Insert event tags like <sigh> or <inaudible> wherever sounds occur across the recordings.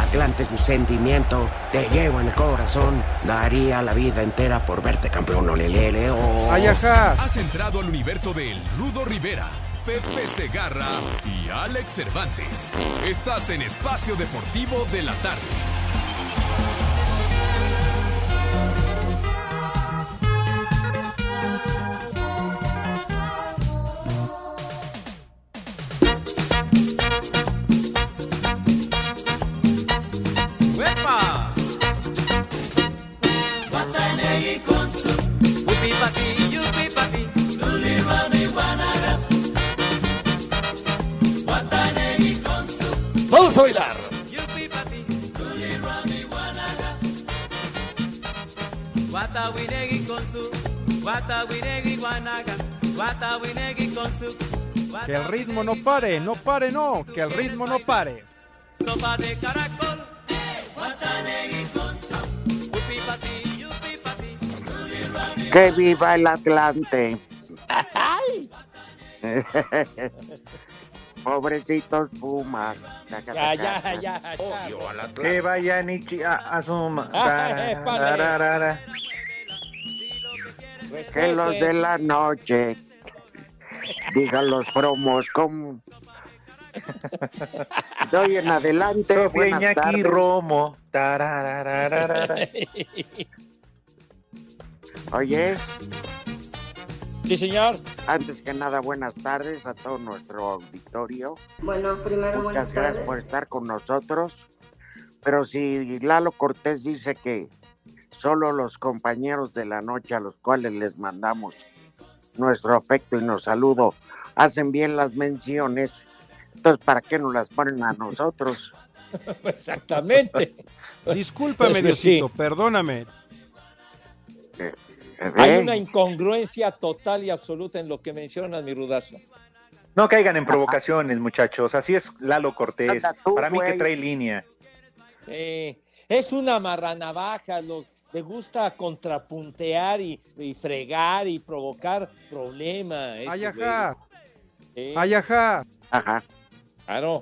Atlante es mi sentimiento, te llevo en el corazón. Daría la vida entera por verte campeón, olelele, oh. Ay, ajá. Has entrado al universo de El Rudo Rivera, Pepe Segarra y Alex Cervantes. Estás en Espacio Deportivo de la Tarde. Vamos a bailar. Que el ritmo no pare, no pare, no. Que el ritmo no pare. Sopa de caracol. Que viva el Atlante. <laughs> Pobrecitos Pumas. Ya, ya, ya, Que vayan y a, a su... Ah. <laughs> Que los de la noche digan los promos como <laughs> de hoy en adelante. Sofía Iñaki tardes. Romo. Oye, Sí, señor. antes que nada, buenas tardes a todo nuestro auditorio. Bueno, primero buenas Muchas gracias tardes. por estar con nosotros. Pero si Lalo Cortés dice que solo los compañeros de la noche a los cuales les mandamos nuestro afecto y nos saludo hacen bien las menciones, entonces ¿para qué nos las ponen a nosotros? <laughs> Exactamente. Discúlpame, Pues sí. Diosito, perdóname. ¿Eh? Hay una incongruencia total y absoluta en lo que mencionas, mi rudazo. No caigan en provocaciones, muchachos. Así es Lalo Cortés. Tú, Para mí que trae línea. Eh, es una marranavaja, lo, le gusta contrapuntear y, y fregar y provocar problemas. ese Ay, güey. ajá. Sí, Ay, ajá. Ajá, claro.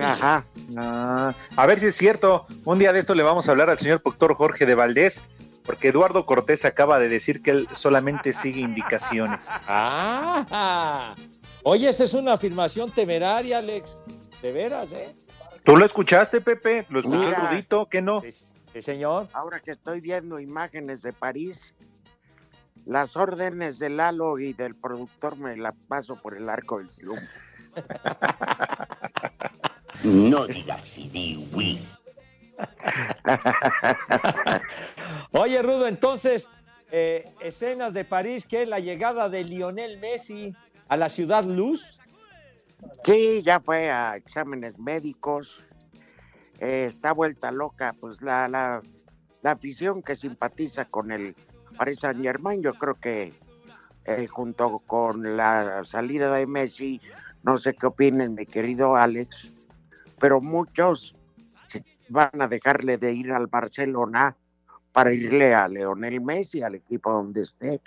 Ajá. Ah, a ver si es cierto. Un día de esto le vamos a hablar al señor doctor Jorge de Valdés, porque Eduardo Cortés acaba de decir que él solamente sigue indicaciones. <laughs> Ah, oye, esa es una afirmación temeraria, Alex. De veras, ¿eh? ¿Tú lo escuchaste, Pepe? ¿Lo escuchó Mira. el Rudito? ¿Qué no? Sí, sí, señor. Ahora que estoy viendo imágenes de París, las órdenes de Lalo y del productor me la paso por el arco del triunfo. <laughs> No digas sí, oui. <laughs> Oye, Rudo, entonces, eh, escenas de París, que es la llegada de Lionel Messi a la ciudad luz. Sí, ya fue a exámenes médicos. Eh, está vuelta loca, pues la, la, la afición que simpatiza con el Paris Saint Germain, yo creo que eh, junto con la salida de Messi, no sé qué opinen, mi querido Alex, pero muchos van a dejarle de ir al Barcelona para irle a Leonel Messi, al equipo donde esté.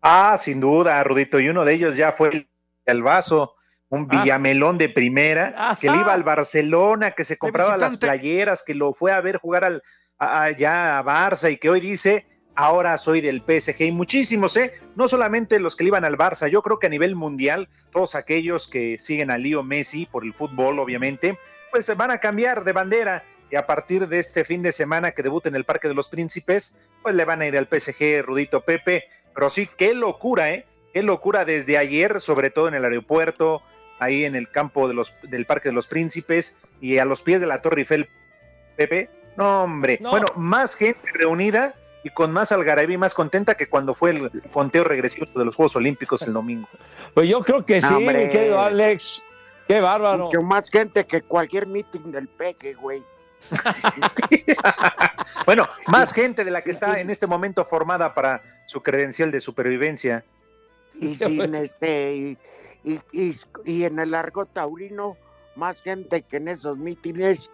Ah, sin duda, Rudito. Y uno de ellos ya fue el, vaso, un Villamelón de primera, que le iba al Barcelona, que se compraba las playeras, que lo fue a ver jugar al, a- allá a Barça y que hoy dice, ahora soy del PSG. Y muchísimos, ¿eh? No solamente los que le iban al Barça, yo creo que a nivel mundial, todos aquellos que siguen a Leo Messi por el fútbol, obviamente, pues se van a cambiar de bandera. Y a partir de este fin de semana que debuta en el Parque de los Príncipes, pues le van a ir al PSG, Rudito Pepe. Pero sí, qué locura, ¿eh? Qué locura desde ayer, sobre todo en el aeropuerto, ahí en el campo de los, del Parque de los Príncipes y a los pies de la Torre Eiffel, Pepe. No, hombre. No. Bueno, más gente reunida y con más algarabía y más contenta que cuando fue el conteo regresivo de los Juegos Olímpicos el domingo. Pues yo creo que sí, hombre. mi querido Alex. Qué bárbaro. Mucho más gente que cualquier meeting del peje, güey. <laughs> Bueno, más gente de la que está en este momento formada para su credencial de supervivencia. Y <laughs> sin este, y, y, y- y en el argot taurino, más gente que en esos mítines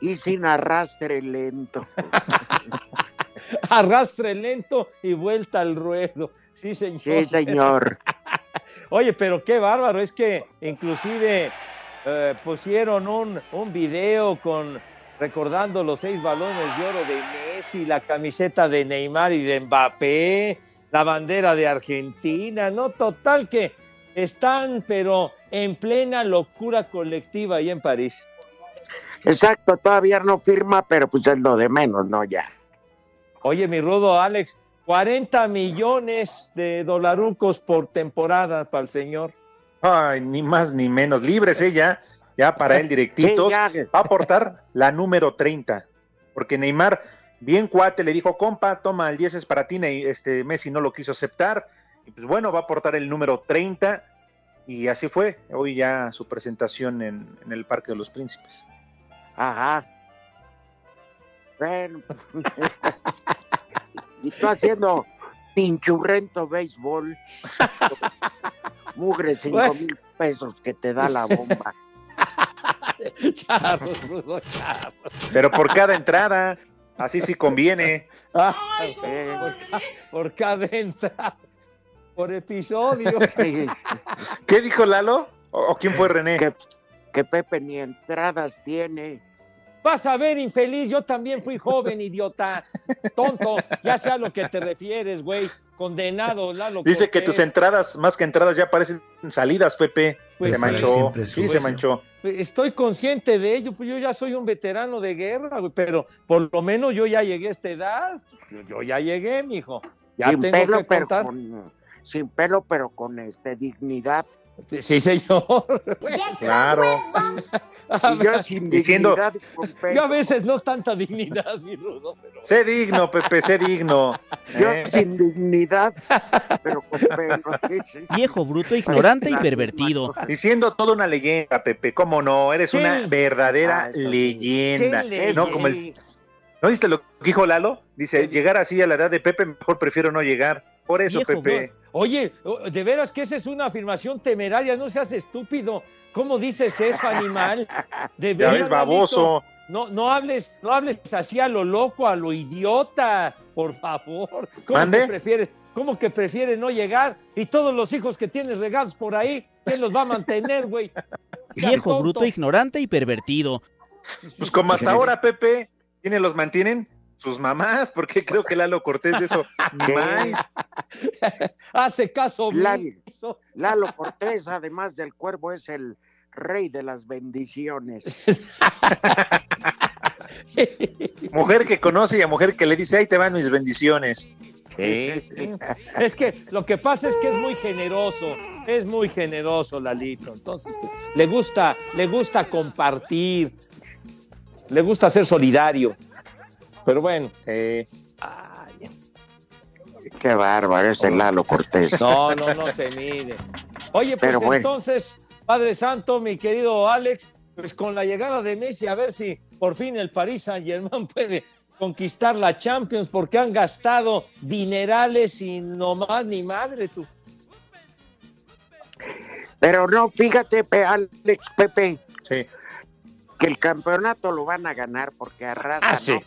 y sin arrastre lento. <laughs> <laughs> Arrastre lento y vuelta al ruedo. Sí, señor. Sí, señor. <laughs> Oye, pero qué bárbaro, es que inclusive eh, pusieron un, un video con recordando los seis balones de oro de Messi, la camiseta de Neymar y de Mbappé, la bandera de Argentina, no, total que están, pero en plena locura colectiva ahí en París. Exacto, todavía no firma, pero pues es lo de menos, ¿no? Ya. Oye, mi rudo Alex, 40 millones de dolarucos por temporada para el señor. Ay, ni más ni menos. Libres ella, ya para él directitos. Sí. Va a aportar la número 30. Porque Neymar, bien cuate, le dijo, compa, toma, el 10 es para ti. Este, Messi no lo quiso aceptar. Y pues bueno, va a aportar el número 30. Y así fue. Hoy ya su presentación en, en el Parque de los Príncipes. Ajá. Bueno. <laughs> y tú haciendo pinchurrento béisbol. Mugre cinco mil pesos que te da la bomba. <laughs> Pero por cada entrada, así sí conviene. Ah, Eh, por, ca- por cada entrada, por episodio. <laughs> que, ¿Qué dijo Lalo? ¿O o quién fue René? que- que Pepe ni entradas tiene. Vas a ver, infeliz, yo también fui joven, idiota. Tonto, ya sé a lo que te refieres, güey. Condenado, Lalo. Dice que tus entradas, más que entradas, ya parecen salidas, Pepe. Pues se sí. manchó. Sí, se manchó. Estoy consciente de ello, pues yo ya soy un veterano de guerra, güey, pero por lo menos yo ya llegué a esta edad. Yo, ya llegué, mijo. Ya sin tengo pelo, que pero contar. con, sin pelo, pero con este dignidad. Sí, señor. Claro. A Y yo <laughs> sin Diciendo- dignidad y con pelo. yo a veces no tanta dignidad, mi rudo, pero Sé digno, Pepe, sé digno. Yo ¿eh? sin dignidad, pero con pelo. Viejo, bruto, ignorante y pervertido. Diciendo toda una leyenda, Pepe. ¿Cómo no? Eres Sí. una verdadera Ah, sí. leyenda. ¿Qué No, como el- ¿No viste lo que dijo Lalo? Dice, llegar así a la edad de Pepe, mejor prefiero no llegar. Por eso, Viejo, Pepe. Oye, de veras que esa es una afirmación temeraria, no seas estúpido. ¿Cómo dices eso, animal? <laughs> De Ya veras, ves, baboso. No, no hables, no hables así a lo loco, a lo idiota, por favor. ¿Cómo ¿Mande? que prefieres, cómo que prefieres no llegar? Y todos los hijos que tienes regados por ahí, ¿quién los va a mantener, güey? <laughs> Viejo, tonto. bruto, ignorante y pervertido. Pues como hasta ahora, Pepe, ¿quiénes los mantienen? Sus mamás, porque creo que Lalo Cortés de eso <laughs> más. <laughs> Hace caso Lalo. <laughs> Lalo Cortés, además del cuervo, es el rey de las bendiciones. Mujer que conoce y a mujer que le dice, ahí te van mis bendiciones. Es que lo que pasa es que es muy generoso, es muy generoso Lalito. Entonces, le gusta, le gusta compartir, le gusta ser solidario. Pero bueno, eh, ay, Qué bárbaro, es el Lalo Cortés. no, no, no se mide. Oye, pues Pero bueno. entonces, Padre Santo, mi querido Alex, pues con la llegada de Messi, a ver si por fin el Paris Saint Germain <laughs> puede conquistar la Champions, porque han gastado dinerales y no más ni madre tú. Pero no, fíjate, Pe- Alex Pepe, Sí. que el campeonato lo van a ganar porque arrasa. Ah, sí. ¿no?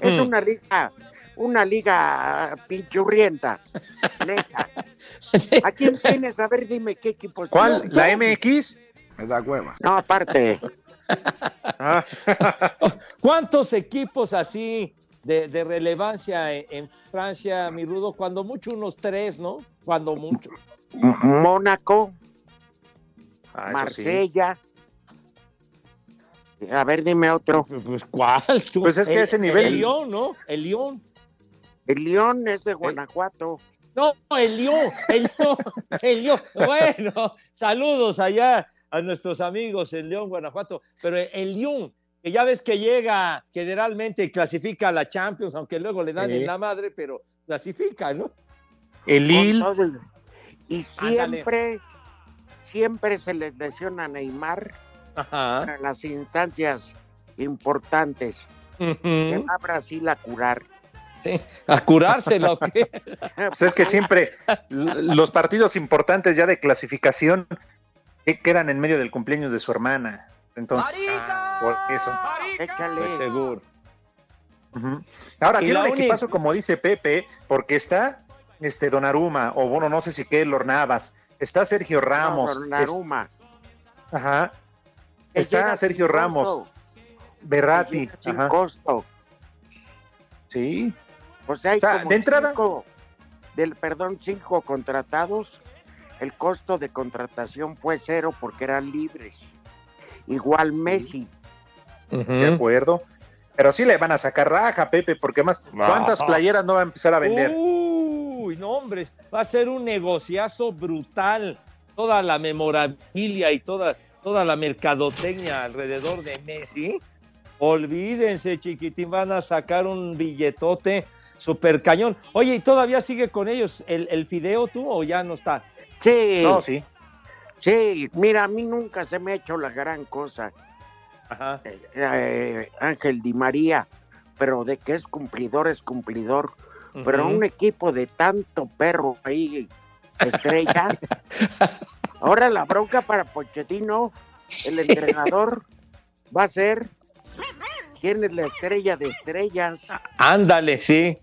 Es una liga, una liga pinchurrienta. neta. <laughs> ¿A quién tienes? A ver, dime qué equipo. ¿Cuál? ¿La MX? No, aparte. Ah, <laughs> ¿Cuántos equipos así de, de relevancia en, en Francia, mi rudo? Cuando mucho, unos tres, ¿no? Cuando mucho. M- Mónaco, ah, sí. A ver, dime otro. Pues, ¿cuál? <laughs> tú? Pues es que El- ese nivel- El León, ¿no? El León. El León es de Guanajuato. No, el León, el León, el León. Bueno, saludos allá a nuestros amigos en León, Guanajuato. Pero el León, que ya ves que llega generalmente y clasifica a la Champions, aunque luego le dan en la madre, pero clasifica, ¿no? El Lille. Y siempre, siempre se les lesiona a Neymar Ajá. en las instancias importantes. Se va a Brasil a curar. Sí, A curársela, ¿o qué? <laughs> Pues es que siempre los partidos importantes ya de clasificación que quedan en medio del cumpleaños de su hermana. Entonces, por eso. Échale. Pues seguro. Ahora tiene un uni- equipazo, como dice Pepe, porque está este Donaruma, o bueno, no sé si Keylor Navas, está Sergio Ramos, No, es- Donnarumma. ajá, Que está Sergio Ramos, llega sin ajá, costo. sí, O sea, hay O sea, como de entrada- cinco, del perdón, cinco contratados. El costo de contratación fue cero porque eran libres. Igual Messi. de acuerdo. Pero sí le van a sacar raja, Pepe, porque más, ¿cuántas playeras no va a empezar a vender? Uy, no, hombre, va a ser un negociazo brutal. Toda la memorabilia y toda, toda la mercadotecnia alrededor de Messi. Olvídense, chiquitín, van a sacar un billetote super cañón. Oye, ¿y todavía sigue con ellos el, el fideo tú o ya no está? Sí, No, sí. sí, mira, a mí nunca se me ha hecho la gran cosa, Ajá. eh, Ángel Di María, pero de que es cumplidor, es cumplidor. Pero un equipo de tanto perro ahí, estrella. <laughs> Ahora la bronca para Pochettino, el entrenador, va a ser quién es la estrella de estrellas Ándale, sí.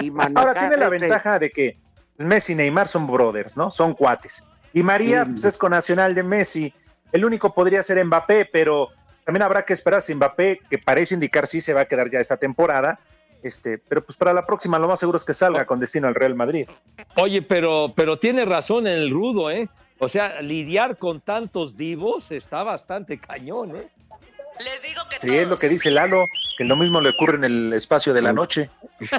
y Ahora tiene la ventaja de que Messi y Neymar son brothers, ¿no? Son cuates. Y María, Sí. pues es nacional de Messi. El único podría ser Mbappé, pero también habrá que esperar si Mbappé, que parece indicar sí se va a quedar ya esta temporada. Este, pero pues para la próxima lo más seguro es que salga con destino al Real Madrid. Oye, pero, pero tiene razón el rudo, ¿eh? O sea, lidiar con tantos divos está bastante cañón, ¿eh? Sí, es lo que dice Lalo, que lo mismo le ocurre en el espacio de la noche. <laughs>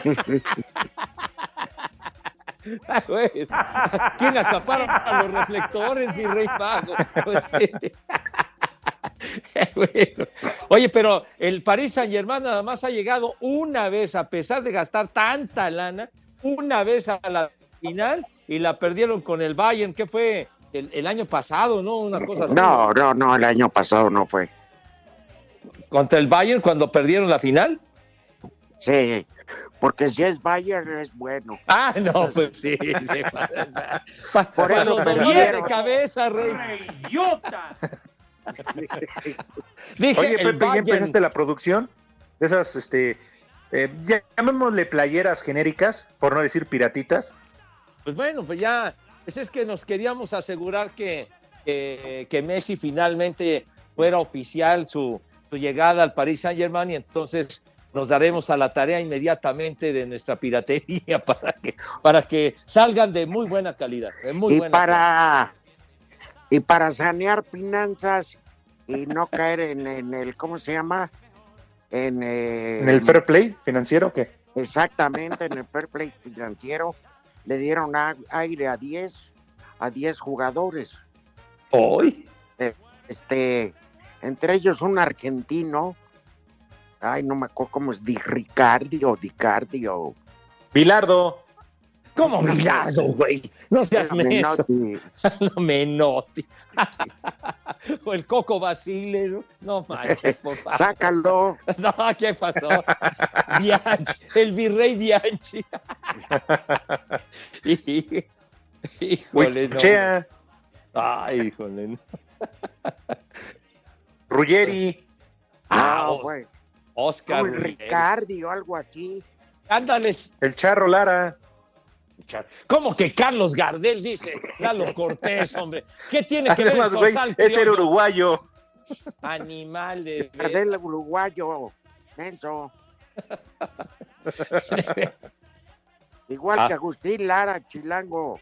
¿Quién acapara los reflectores, mi rey pago? Pues sí. <laughs> Bueno. Oye, pero el Paris Saint Germain nada más ha llegado una vez, a pesar de gastar tanta lana, una vez a la final y la perdieron con el Bayern, que fue el, el año pasado, ¿no? Una cosa así. No, no, no, el año pasado no fue. Contra el Bayern cuando perdieron la final. Sí, porque si es Bayern es bueno. Ah, no, pues sí. <laughs> sí. Pa- Por pa- eso dolores de cabeza, rey. <laughs> Dije, Oye, Pepe, ¿ya empezaste la producción? De esas, este, eh, llamémosle playeras genéricas, por no decir piratitas. Pues bueno, pues ya, pues es que nos queríamos asegurar que, que, que Messi finalmente fuera oficial su, su llegada al Paris Saint Germain y entonces nos daremos a la tarea inmediatamente de nuestra piratería <laughs> para que, para que salgan de muy buena calidad. De muy y buena para y para sanear finanzas y no caer en, en el ¿cómo se llama? En, eh, ¿En el fair play financiero o qué? exactamente en el fair play financiero le dieron a- aire a 10 a 10 jugadores. Hoy. Este, entre ellos un argentino. Ay, no me acuerdo cómo es, Di Ricardi o Dicardio. Bilardo. ¿Cómo Bilardo, güey? No seas. Menotti. <laughs> No Menotti. <laughs> o el Coco Basile. ¿no? No manches, por favor. Sácalo. <laughs> No, ¿qué pasó? Bianchi, el virrey Bianchi. Híjole, no. Ay, híjole. no. Ruggeri. Ah, No, güey. Oscar. Ricardi o algo así. Ándales. el Charro Lara. ¿Cómo que Carlos Gardel dice Lalo Cortés, hombre? ¿Qué tiene que ver Además, el ese era criollo? uruguayo. Animal de... <laughs> Del uruguayo, menso. Igual Ah. que Agustín Lara, chilango,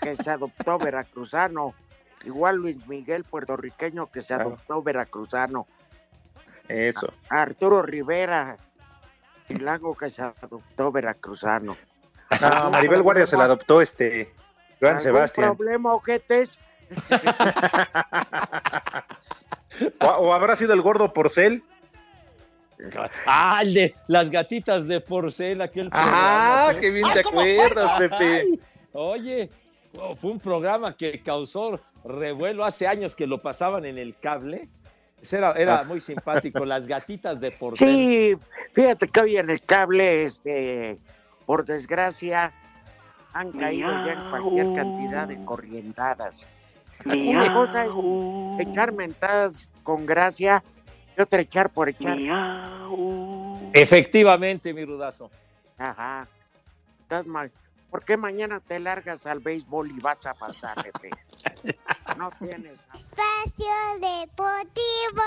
que se adoptó veracruzano. Igual Luis Miguel, puertorriqueño, que se Claro. adoptó veracruzano. Eso. Arturo Rivera, chilango, que se adoptó veracruzano. No, <laughs> Maribel Guardia se la adoptó este Joan ¿Algún Sebastián. problema, ojetes? <laughs> O, o habrá sido el gordo Porcel. Ah, el de las gatitas de porcel, aquel Ah, programa, qué bien ¡Ah, te acuerdas! Pepe. Ay, oye, oh, fue un programa que causó revuelo hace años que lo pasaban en el cable. Era, era Ah. muy simpático, las gatitas de <laughs> portero. Sí, fíjate que hoy en el cable, este, por desgracia, han caído ya en cualquier cantidad de corrientadas. Una cosa es echar mentadas con gracia y otra echar por echar. Efectivamente, mi rudazo. Ajá. Estás mal. ¿Por qué mañana te largas al béisbol y vas a pasar, jefe? <laughs> No tienes. Espacio Deportivo.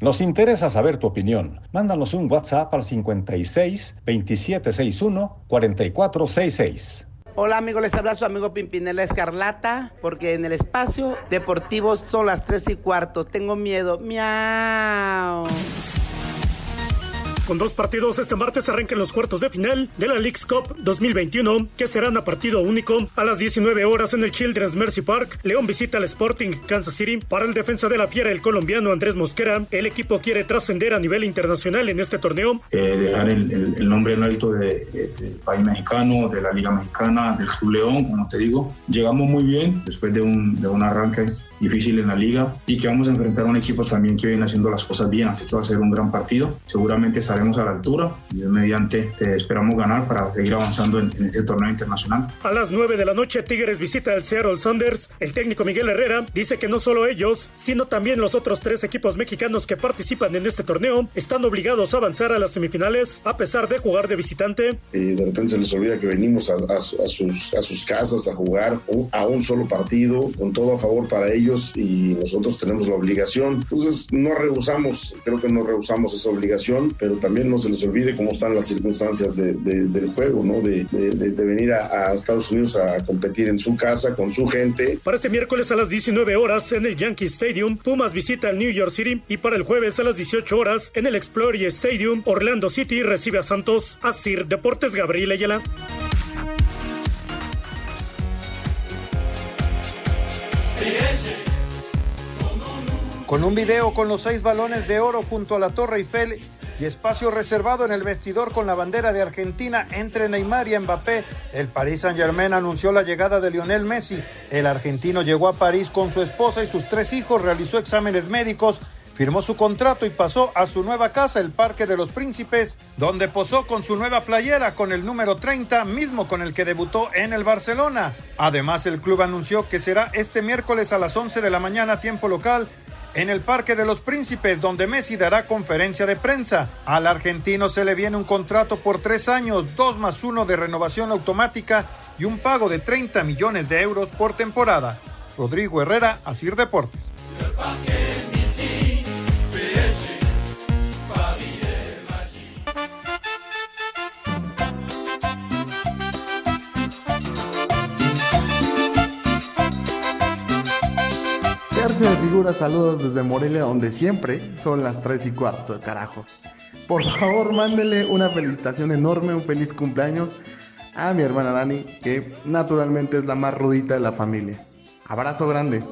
Nos interesa saber tu opinión. Mándanos un WhatsApp al 56 2761 4466. Hola amigos, les habla su amigo Pimpinela Escarlata, porque en el espacio deportivo son las 3 y cuarto. Tengo miedo. Miau. Con dos partidos este martes arrancan los cuartos de final de la League's Cup 2021, que serán a partido único a las 19 horas en el Children's Mercy Park. León visita al Sporting Kansas City. Para el defensa de la fiera, el colombiano Andrés Mosquera, el equipo quiere trascender a nivel internacional en este torneo. eh, dejar el, nombre en alto de- país mexicano, de la Liga Mexicana, del Club León, como te digo. Llegamos muy bien después de un arranque difícil en la liga y que vamos a enfrentar a un equipo también que viene haciendo las cosas bien, así que va a ser un gran partido. Seguramente estaremos a la altura y mediante te esperamos ganar para seguir avanzando en, en este torneo internacional. A las 9 de la noche, Tigres visita al Seattle Saunders. El técnico Miguel Herrera dice que no solo ellos, sino también los otros tres equipos mexicanos que participan en este torneo están obligados a avanzar a las semifinales a pesar de jugar de visitante. y de repente se les olvida que venimos a, a su- a sus, a sus casas a jugar un- a un solo partido, con todo a favor para ellos y nosotros tenemos la obligación. Entonces no rehusamos, creo que no rehusamos esa obligación, pero también no se les olvide cómo están las circunstancias de- de- del juego, ¿no? De, de- venir a, a Estados Unidos a competir en su casa, con su gente. Para este miércoles a las 19 horas en el Yankee Stadium, Pumas visita al New York City y para el jueves a las 18 horas en el Exploria Stadium, Orlando City recibe a Santos. Asir Deportes Gabriel Ayala. Con un video con los seis balones de oro junto a la Torre Eiffel y espacio reservado en el vestidor con la bandera de Argentina entre Neymar y Mbappé, el Paris Saint-Germain anunció la llegada de Lionel Messi. El argentino llegó a París con su esposa y sus tres hijos, realizó exámenes médicos, firmó su contrato y pasó a su nueva casa, el Parque de los Príncipes, donde posó con su nueva playera con el número 30, mismo con el que debutó en el Barcelona. Además, el club anunció que será este miércoles a las 11 de la mañana, tiempo local, en el Parque de los Príncipes, donde Messi dará conferencia de prensa. Al argentino se le viene un contrato por tres años, dos más uno de renovación automática y un pago de 30 millones de euros por temporada. Rodrigo Herrera, Asir Deportes. De figuras, saludos desde Morelia, donde siempre son las 3 y cuarto, carajo. Por favor, mándele una felicitación enorme, un feliz cumpleaños a mi hermana Dani, que naturalmente es la más rudita de la familia. Abrazo grande.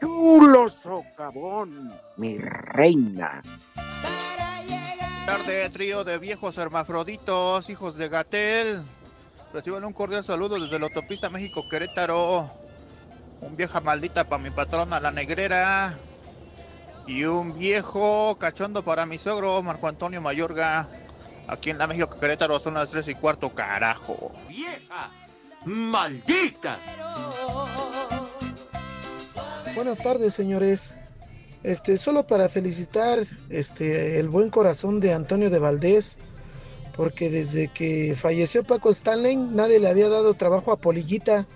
Chulo socavón, mi reina. tarde, trío de viejos hermafroditos, hijos de Gatel. Reciban un cordial saludo desde la autopista México-Querétaro. Un vieja maldita para mi patrona, la negrera. Y un viejo cachondo para mi sogro, Marco Antonio Mayorga. Aquí en la México-Querétaro son las tres y cuarto, carajo. ¡Vieja! ¡Maldita! Buenas tardes, señores. Este, solo para felicitar este, el buen corazón de Antonio de Valdés, porque desde que falleció Paco Stanley nadie le había dado trabajo a Polillita.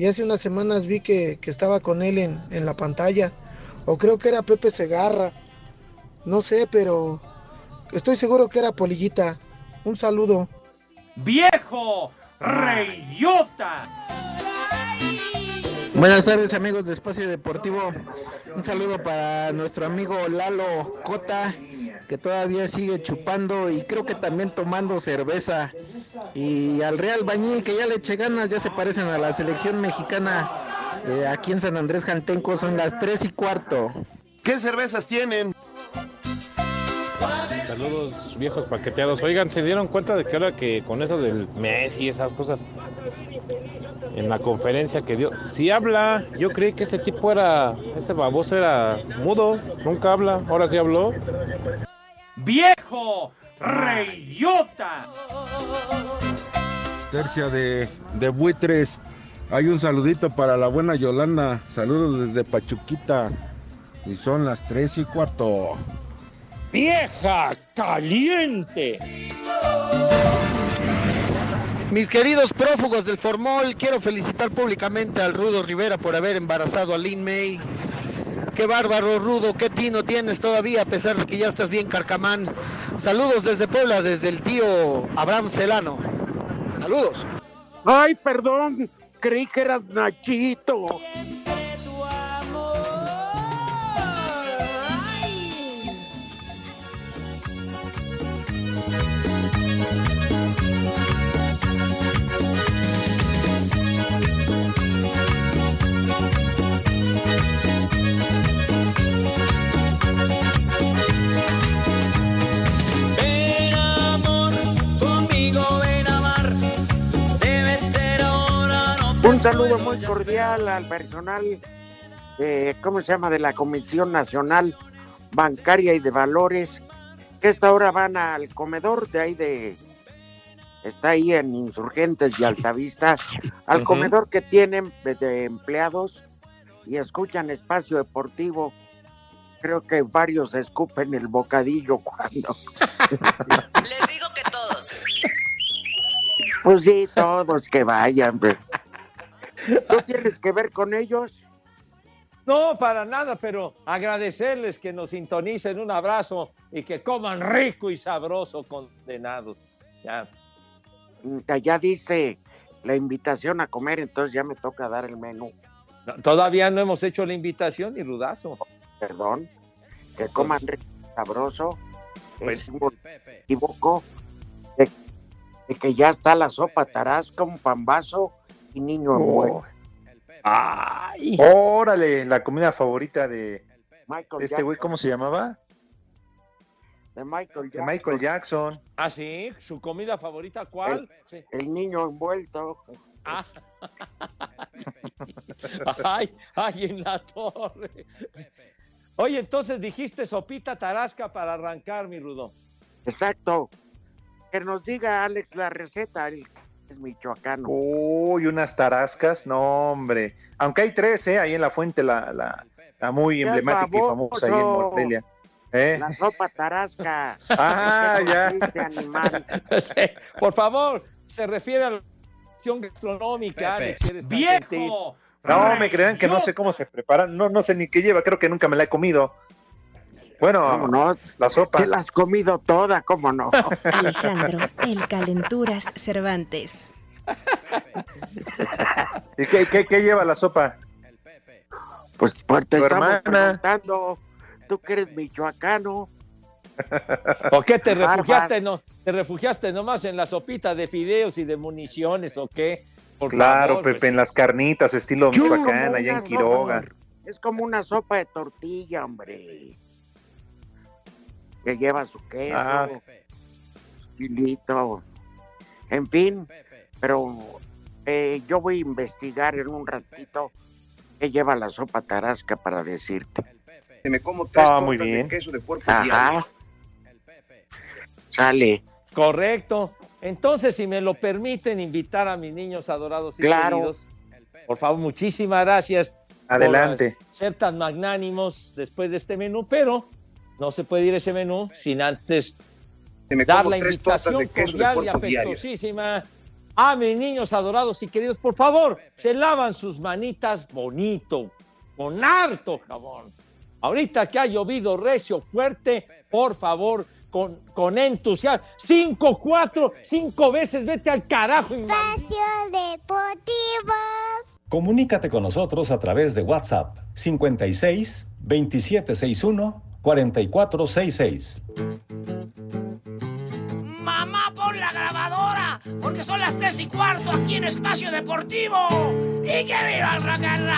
Y hace unas semanas vi que, que estaba con él en, en la pantalla. O creo que era Pepe Segarra. No sé, pero estoy seguro que era Polillita. Un saludo. ¡Viejo! ¡Reyota! Buenas tardes amigos de Espacio Deportivo. Un saludo para nuestro amigo Lalo Cota, que todavía sigue chupando y creo que también tomando cerveza. Y al Real Bañil, que ya le eche ganas, ya se parecen a la selección mexicana. Eh, aquí en San Andrés Jaltenco son las 3 y cuarto. ¿Qué cervezas tienen? Saludos viejos paqueteados. Oigan, ¿se dieron cuenta de que ahora que con eso del mes y esas cosas en la conferencia que dio. Sí habla, yo creí que ese tipo era, ese baboso era mudo, nunca habla, ahora sí habló. ¡Viejo! ¡Reyota! Tercia de, de buitres. Hay un saludito para la buena Yolanda. Saludos desde Pachuquita. Y son las tres y cuarto. ¡Vieja caliente! Mis queridos prófugos del Formol, quiero felicitar públicamente al Rudo Rivera por haber embarazado a Lin May. Qué bárbaro, Rudo, qué tino tienes todavía, a pesar de que ya estás bien carcamán. Saludos desde Puebla, desde el tío Abraham Celano. Saludos. Ay, perdón, creí que eras Nachito. Saludo muy cordial al personal, eh, ¿cómo se llama? De la Comisión Nacional Bancaria y de Valores, que esta hora van al comedor de ahí de, está ahí en Insurgentes y Altavista, al comedor que tienen de, de empleados y escuchan espacio deportivo. Creo que varios escupen el bocadillo cuando. Les digo que todos. Pues sí, todos que vayan. Pues. ¿Tú tienes que ver con ellos? No, para nada, pero agradecerles que nos sintonicen. Un abrazo y que coman rico y sabroso, condenados. Ya. Ya dice la invitación a comer, entonces ya me toca dar el menú. No, todavía no hemos hecho la invitación ni rudazo. Perdón. Que coman rico y sabroso. Pues- Es un equivoco de, de que ya está la sopa tarasca, un pambazo y niño envuelto. ¡Ay! Órale, la comida favorita de Michael este güey. ¿cómo se llamaba? De Michael De Jackson. Michael Jackson. ¿Ah, sí? ¿Su comida favorita cuál? Sí. El niño envuelto. Ah. <laughs> ay, ay, en la torre. Oye, entonces dijiste sopita tarasca para arrancar, mi Rudo. Exacto. Que nos diga Alex la receta, él es michoacano. Uy, unas tarascas, no, hombre. Aunque hay tres, ¿eh? Ahí en la fuente, la, la, la muy ¡Qué emblemática y famosa ahí en! Morelia. ¿Eh? La sopa tarasca. <laughs> Ah, ¿Qué ya. animal? Por favor, se refiere a la opción gastronómica, Alex. ¡Viejo! No, me crean que no sé cómo se preparan. No, no sé ni qué lleva, creo que nunca me la he comido. Bueno, ¿Cómo no? la sopa. Te la has comido toda, ¿cómo no? Alejandro, el Calenturas Cervantes. ¿Y qué, qué, qué lleva la sopa? Pues, pues te Tu estamos hermana. preguntando, tú que eres michoacano. ¿O qué te refugiaste, no? ¿Te refugiaste nomás en la sopita de fideos y de municiones o qué? Por claro, favor, Pepe, pues. en las carnitas, estilo Michoacán, allá en Quiroga. sopa- Es como una sopa de tortilla, hombre. Que lleva su queso, Ah. su chilito, en fin. Pero eh, yo voy a investigar en un ratito qué lleva la sopa tarasca para decirte. Me como tres Ah, muy bien. de queso de puerco. Ajá. Sale. Correcto. Entonces, si me lo permiten, invitar a mis niños adorados y Claro. queridos. Por favor, muchísimas gracias. Adelante. Por ser tan magnánimos después de este menú, pero no se puede ir ese menú sin antes Me dar la invitación cordial y afectuosísima a mis niños adorados y queridos. Por favor, se lavan sus manitas bonito, con harto jabón. Ahorita que ha llovido recio, fuerte, por favor, con, con entusiasmo. Cinco, cuatro, cinco veces, vete al carajo. Espacio Deportivo. Comunícate con nosotros a través de WhatsApp 56 2761 4466. Mamá, pon la grabadora, porque son las tres y cuarto aquí en Espacio Deportivo. ¡Y que viva el rock and!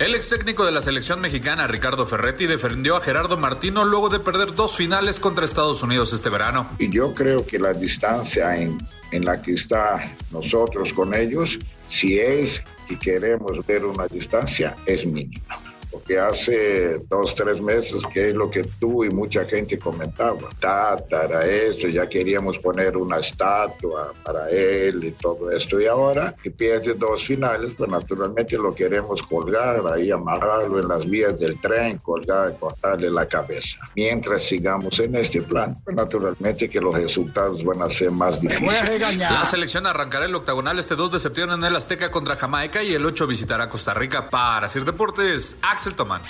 El ex técnico de la selección mexicana, Ricardo Ferretti, defendió a Gerardo Martino luego de perder dos finales contra Estados Unidos este verano. Y yo creo que la distancia en, en la que está nosotros con ellos, si es que queremos ver una distancia, es mínima porque hace dos, tres meses que es lo que tú y mucha gente comentaba. Tátara, esto, ya queríamos poner una estatua para él y todo esto. Y ahora que pierde dos finales, pues naturalmente lo queremos colgar ahí, amarrarlo en las vías del tren, colgar, cortarle la cabeza. Mientras sigamos en este plan, pues naturalmente que los resultados van a ser más difíciles. La selección arrancará el octagonal este 2 de septiembre en el Azteca contra Jamaica y el 8 visitará Costa Rica para Sir Deportes. Axel Tomán.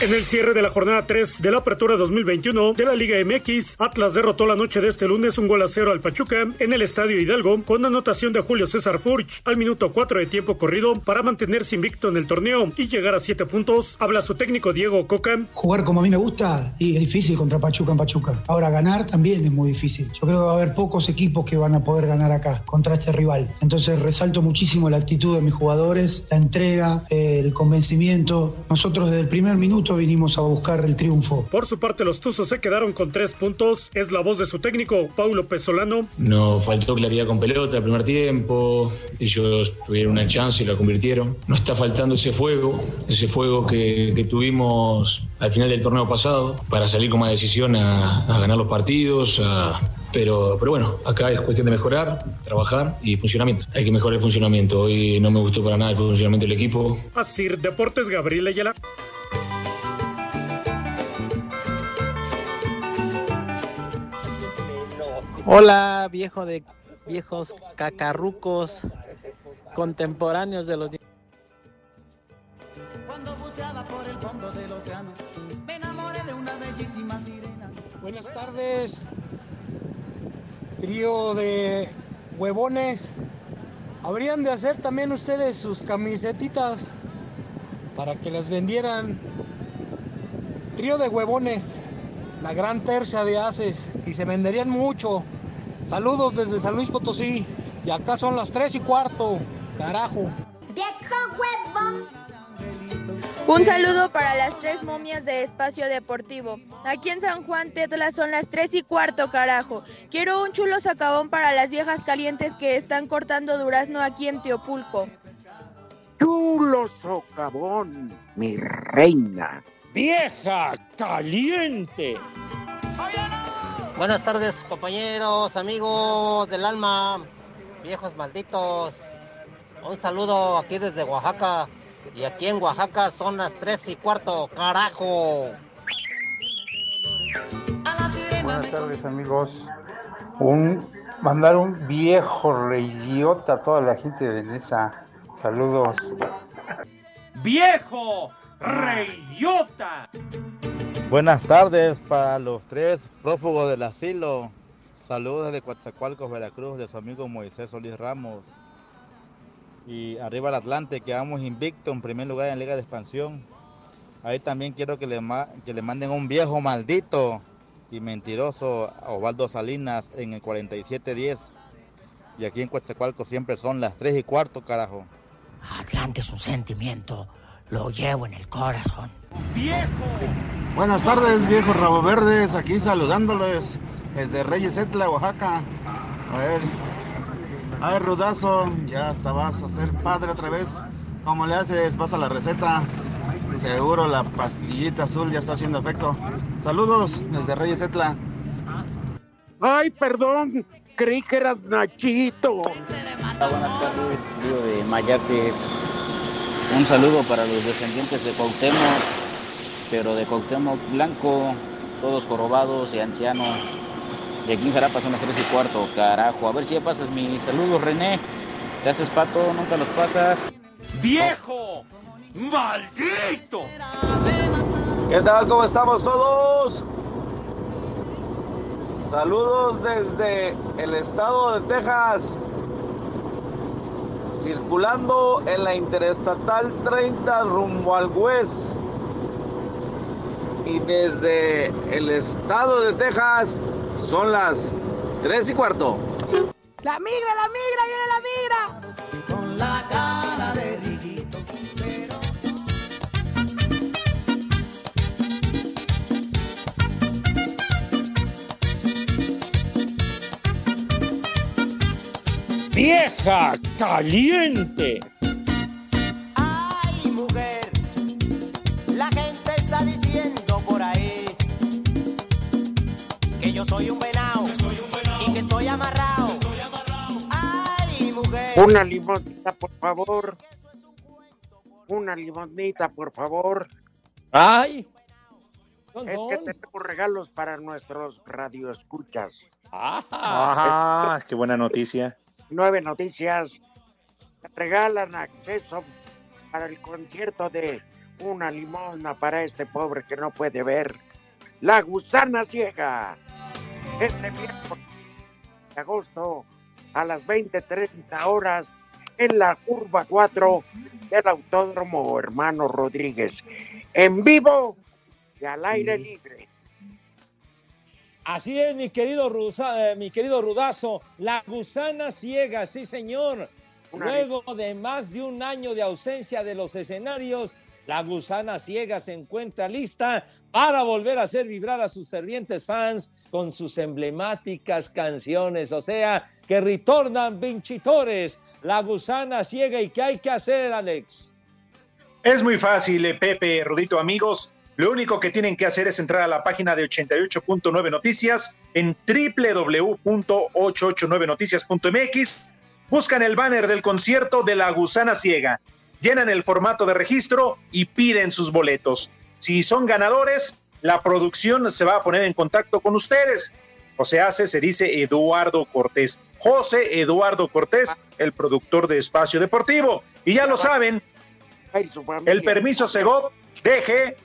En el cierre de la jornada 3 de la apertura 2021 de la Liga MX, Atlas derrotó la noche de este lunes un gol a cero al Pachuca en el Estadio Hidalgo con anotación de Julio César Furch al minuto 4 de tiempo corrido para mantenerse invicto en el torneo y llegar a 7 puntos. Habla su técnico Diego Coca. Jugar como a mí me gusta y es difícil contra Pachuca en Pachuca. Ahora ganar también es muy difícil. Yo creo que va a haber pocos equipos que van a poder ganar acá contra este rival. Entonces resalto muchísimo la actitud de mis jugadores, la entrega, el convencimiento. Nosotros desde el primer minuto vinimos a buscar el triunfo. Por su parte, los Tuzos se quedaron con tres puntos. Es la voz de su técnico, Paulo Pesolano. Nos faltó claridad con pelota el primer tiempo. Ellos tuvieron una chance y la convirtieron. No está faltando ese fuego, ese fuego que, que tuvimos al final del torneo pasado para salir con más decisión a, a ganar los partidos, a, pero, pero bueno, acá es cuestión de mejorar, trabajar y funcionamiento. Hay que mejorar el funcionamiento. Hoy no me gustó para nada el funcionamiento del equipo. Así, Deportes Gabriel Ayala. Hola, viejo de viejos cacarrucos contemporáneos de los Cuando buceaba por el fondo del océano, me enamoré de una bellísima sirena. Buenas tardes, trío de huevones. Habrían de hacer también ustedes sus camisetitas para que las vendieran. Trío de huevones, la gran tercia de haces y se venderían mucho. Saludos desde San Luis Potosí y acá son las 3 y cuarto, carajo. Un saludo para las tres momias de Espacio Deportivo. Aquí en San Juan Tetla son las tres y cuarto, carajo. Quiero un chulo sacabón para las viejas calientes que están cortando durazno aquí en Teopulco. Chulo socavón, mi reina. ¡Vieja caliente! Buenas tardes, compañeros, amigos del alma, viejos malditos. Un saludo aquí desde Oaxaca. Y aquí en Oaxaca son las tres y cuarto, carajo. Buenas tardes amigos. Un mandar un viejo reyota a toda la gente de Nesa. Saludos. ¡Viejo reyota! Buenas tardes para los tres prófugos del asilo. Saludos desde Coatzacoalcos, Veracruz, de su amigo Moisés Solís Ramos. Y arriba el Atlante, que vamos invicto en primer lugar en Liga de Expansión. Ahí también quiero que le, que le manden un viejo maldito y mentiroso a Osvaldo Salinas en el 4710. Y aquí en Coatzacoalcos siempre son las 3 y cuarto, carajo. Atlante es un sentimiento, lo llevo en el corazón. Buenas tardes, viejos rabo verdes. Aquí saludándoles desde Reyes Etla, Oaxaca. A ver. Ay, Rudazo, ya hasta vas a ser padre otra vez. ¿Cómo le haces? Pasa la receta. Seguro la pastillita azul ya está haciendo efecto. Saludos desde Reyes Etla. Ay, perdón, creí que eras Nachito. Buenas tardes, de Mayates. Un saludo para los descendientes de Cuauhtémoc, pero de Cuauhtémoc Blanco, todos jorobados y ancianos. Y aquí en Jarapa son las 3 y cuarto, carajo. A ver si ya pasas mi saludo, René. Te haces pato, nunca los pasas. ¡Viejo! ¡Maldito! ¿Qué tal? ¿Cómo estamos todos? Saludos desde el estado de Texas circulando en la interestatal 30 rumbo al West. Y desde el estado de Texas son las 3 y cuarto. La migra, la migra, viene la migra. Con la cara de Pero... ¡Vieja caliente. Ay, mujer, la gente está diciendo por ahí que yo soy un venado y que estoy amarrado. Ay, mujer. Una limonita, por favor. Una limonita, por favor. Ay. Es que tenemos regalos para nuestros radioescuchas. Ah, qué buena noticia. Nueve noticias. Regalan acceso para el concierto de una limosna para este pobre que no puede ver. La gusana ciega. Este miércoles de agosto a las 20:30 horas en la curva 4 del Autódromo Hermano Rodríguez. En vivo y al aire libre. Así es, mi querido, Rusa- eh, mi querido Rudazo. La gusana ciega, sí, señor. Una Luego de más de un año de ausencia de los escenarios, la gusana ciega se encuentra lista para volver a hacer vibrar a sus fervientes fans con sus emblemáticas canciones. O sea, que retornan vincitores. La gusana ciega. ¿Y qué hay que hacer, Alex? Es muy fácil, eh, Pepe, Rudito, amigos. Lo único que tienen que hacer es entrar a la página de 88.9 Noticias en www.889noticias.mx. Buscan el banner del concierto de La Gusana Ciega. Llenan el formato de registro y piden sus boletos. Si son ganadores, la producción se va a poner en contacto con ustedes. O se hace, se dice Eduardo Cortés. José Eduardo Cortés, el productor de Espacio Deportivo. Y ya lo saben, el permiso Segov, deje.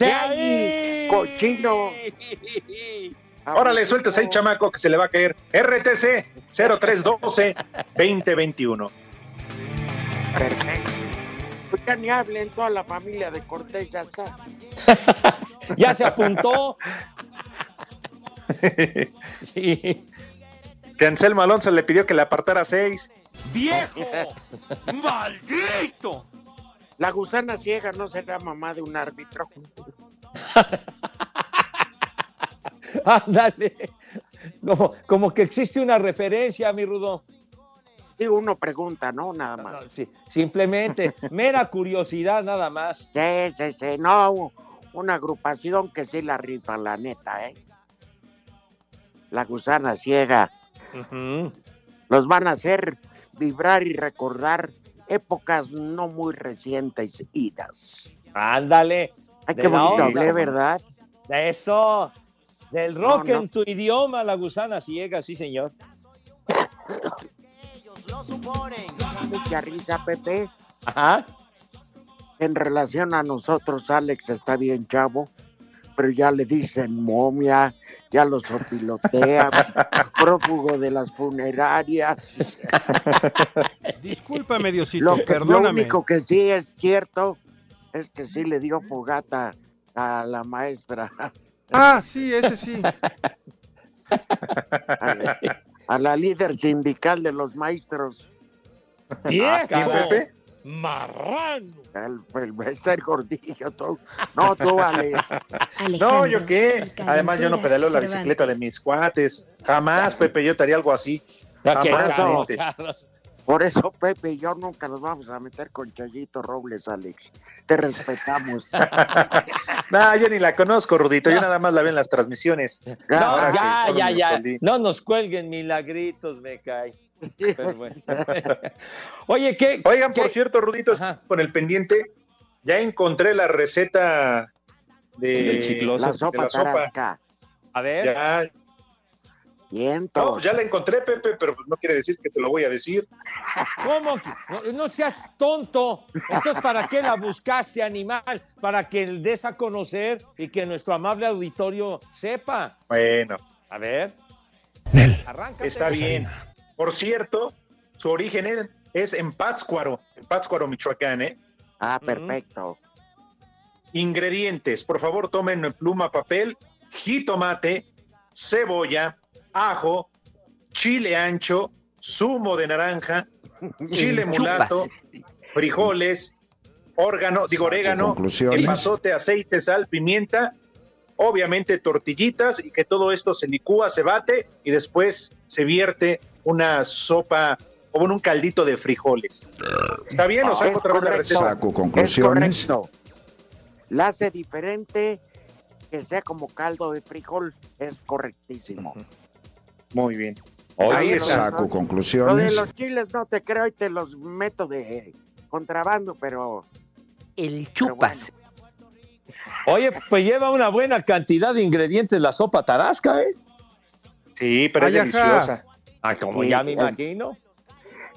¡Ahí, cochino! <laughs> Órale, sueltas ahí, chamaco, que se le va a caer. RTC 0312-2021. Perfecto. Pues ya ni hablen, toda la familia de Cortés ya está. <laughs> ya se apuntó. <laughs> sí. Que Anselmo Alonso le pidió que le apartara seis. ¡Viejo! ¡Maldito! La gusana ciega no será mamá de un árbitro. <laughs> Ándale. Como, como que existe una referencia, mi Rudo. Sí, uno pregunta, ¿no? Nada más. Sí, simplemente, <laughs> mera curiosidad nada más. Sí, sí, sí. No, una agrupación que sí la rifa, la neta, ¿eh? La gusana ciega. Los van a hacer vibrar y recordar épocas no muy recientes idas. Ándale. Ay, qué bonito hablé, ¿verdad? De eso. Del rock No, no. en tu idioma, la gusana ciega, sí, señor. Mucha risa, Pepe. Ajá. En relación a nosotros, Alex está bien chavo, pero ya le dicen momia, ya lo sopilotean, <laughs> prófugo de las funerarias. <laughs> Discúlpame, Diosito, Lo, que- lo único que sí es cierto es que sí le dio fogata a la maestra, Ah, sí, ese sí. a la, a la líder sindical de los maestros. ¡Viejo! ¿quién, Pepe? ¡Marrano! El, el Mester Gordillo, tú. No, tú, Alex. No, yo qué. Además, yo no pedaleo la bicicleta de mis cuates. Jamás, Pepe, yo te haría algo así. Jamás. Por eso, Pepe y yo nunca nos vamos a meter con Chayito Robles, Alex. Te respetamos. <laughs> No, yo ni la conozco, Rudito. Yo nada más la veo en las transmisiones. No, Ahora ya, todo ya, ya. No nos cuelguen milagritos, me cae. Pero bueno. Oye, ¿qué? Oigan, por cierto, Rudito, con el pendiente, ya encontré la receta de, Del chicloso. La de sopa tarasca. A ver. Ya, no, pues ya la encontré, Pepe, pero pues no quiere decir que te lo voy a decir. ¿Cómo? No, no seas tonto. Entonces, ¿para qué la buscaste, animal? Para que el des a conocer y que nuestro amable auditorio sepa. Bueno, A ver. Arráncate. está bien. Por cierto, su origen es, es en Pátzcuaro, en Pátzcuaro, Michoacán, ¿eh? Ah, perfecto. Ingredientes, por favor, tomen pluma, papel, jitomate, cebolla, ajo, chile ancho, zumo de naranja, <laughs> chile mulato, frijoles, órgano, digo orégano, epazote, aceite, sal, pimienta, obviamente tortillitas y que todo esto se licúa, se bate y después se vierte una sopa o bueno, un caldito de frijoles. ¿Está bien o saco Es otra vez la correcto. receta? Saco Es conclusiones. correcto. La hace diferente que sea como caldo de frijol. Es correctísimo. Muy bien. Está. Saco los- Lo de conclusiones. los chiles no te creo y te los meto de contrabando, pero El chupas. Oye, pues lleva una buena cantidad de ingredientes la sopa tarasca, ¿eh? Sí, pero es ajá. Ah, como ya me imagino.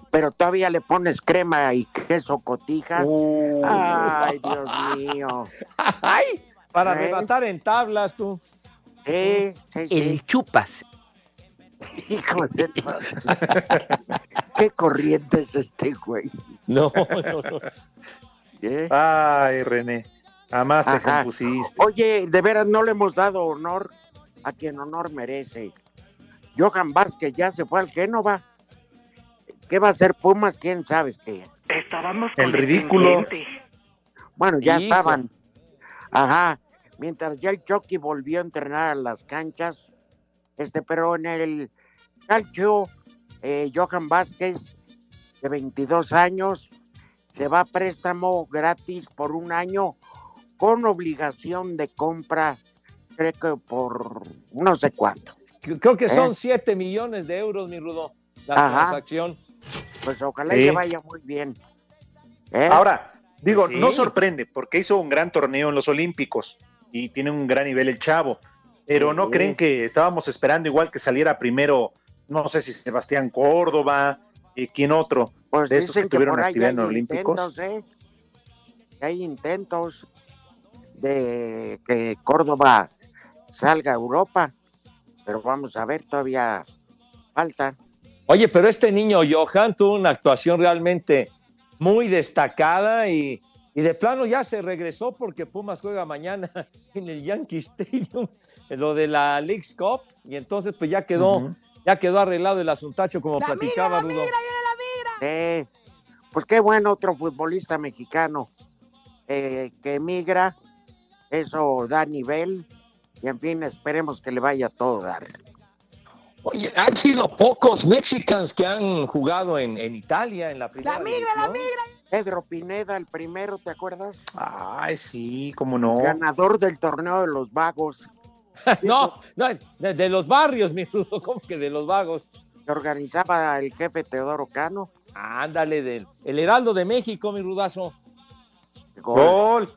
pero todavía le pones crema y queso cotija. Uh, Ay, Dios mío. <laughs> ¡Ay! Para ¿Eh? rematar en tablas, tú. Sí, sí, sí. El chupas. <laughs> Hijo de <laughs> Qué corriente es este güey. No, no, no. ¿eh? Ay, René. Jamás te compusiste. Oye, de veras no le hemos dado honor a quien honor merece. Johan Vázquez ya se fue al Génova. ¿Qué va a hacer Pumas? ¿Quién sabe qué? Estábamos El ridículo. Bueno, ya Hijo. estaban. Ajá. Mientras ya el Chucky volvió a entrenar a las canchas. Este, pero en el calcio, eh, Johan Vázquez, de 22 años, se va a préstamo gratis por un año con obligación de compra, creo que por no sé cuánto. Creo que son ¿Eh? 7 millones de euros, mi Rudo, la Ajá. transacción. Pues ojalá Sí. le vaya muy bien. ¿Eh? Ahora, digo, Sí. no sorprende porque hizo un gran torneo en los Olímpicos y tiene un gran nivel el chavo. Pero no creen que estábamos esperando igual que saliera primero, no sé si Sebastián Córdoba, y quién otro, Pues de estos que que tuvieron actividad en Olímpicos. intentos, ¿eh? Que hay intentos de que Córdoba salga a Europa, pero vamos a ver, todavía falta. Oye, pero este niño Johan tuvo una actuación realmente muy destacada y, y de plano ya se regresó porque Pumas juega mañana <laughs> en el Yankee Stadium, en <laughs> lo de la League's Cup, y entonces pues ya quedó, ya quedó arreglado el asuntacho como La migra, platicaba la Rudo. migra, viene la migra. Eh, pues qué bueno otro futbolista mexicano eh, que emigra, eso da nivel y en fin, esperemos que le vaya a todo dar. Oye, han sido pocos mexicanos que han jugado en, en Italia, en la primera La migra, la migra. Pedro Pineda, el primero, ¿te acuerdas? Ay, sí, cómo no. Ganador del torneo de los vagos. <laughs> No, no, de, de los barrios, mi Rudo, ¿cómo que de los vagos? que organizaba el jefe Teodoro Cano. Ándale, del el Heraldo de México, mi Rudazo. Gol. Gol.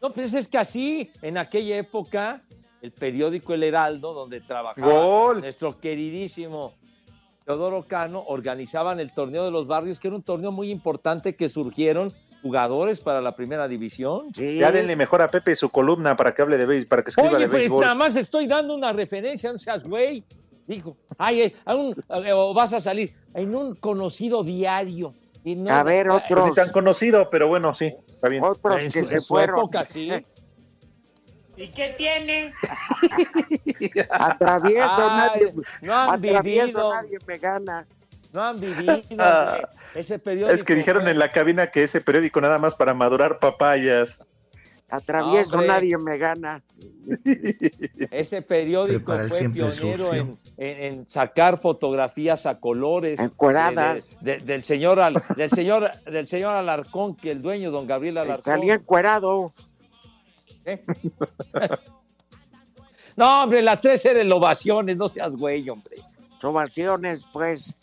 No, pues es que así, en aquella época, el periódico El Heraldo, donde trabajaba Gol. nuestro queridísimo Teodoro Cano, organizaban el torneo de los barrios, que era un torneo muy importante que surgieron jugadores para la primera división. Sí. Ya denle mejor a Pepe su columna para que hable de béisbol, para que escriba Oye, de pues béisbol. nada más estoy dando una referencia, no seas güey. Dijo, ay, eh, a un- eh, o vas a salir en un conocido diario. Y no- A ver, eh, Pues otros, ni tan conocido, pero bueno, sí, está bien. otros en que su, se fueron. época, sí. <laughs> ¿Y qué tiene? <laughs> Atravieso, Ay, nadie, no han atravieso, vivido, nadie me gana. no han vivido. hombre. Ese periódico. Es que dijeron en la cabina que ese periódico nada más para madurar papayas. Atravieso, Hombre. nadie me gana. Ese periódico fue pionero en, en- en sacar fotografías a colores. Encueradas. de- de- del señor Al- del señor del señor Alarcón, que el dueño, don Gabriel Alarcón. Salía encuerado. ¿Eh? no, hombre, la tres era el ovaciones, no seas güey, hombre. Ovaciones, pues.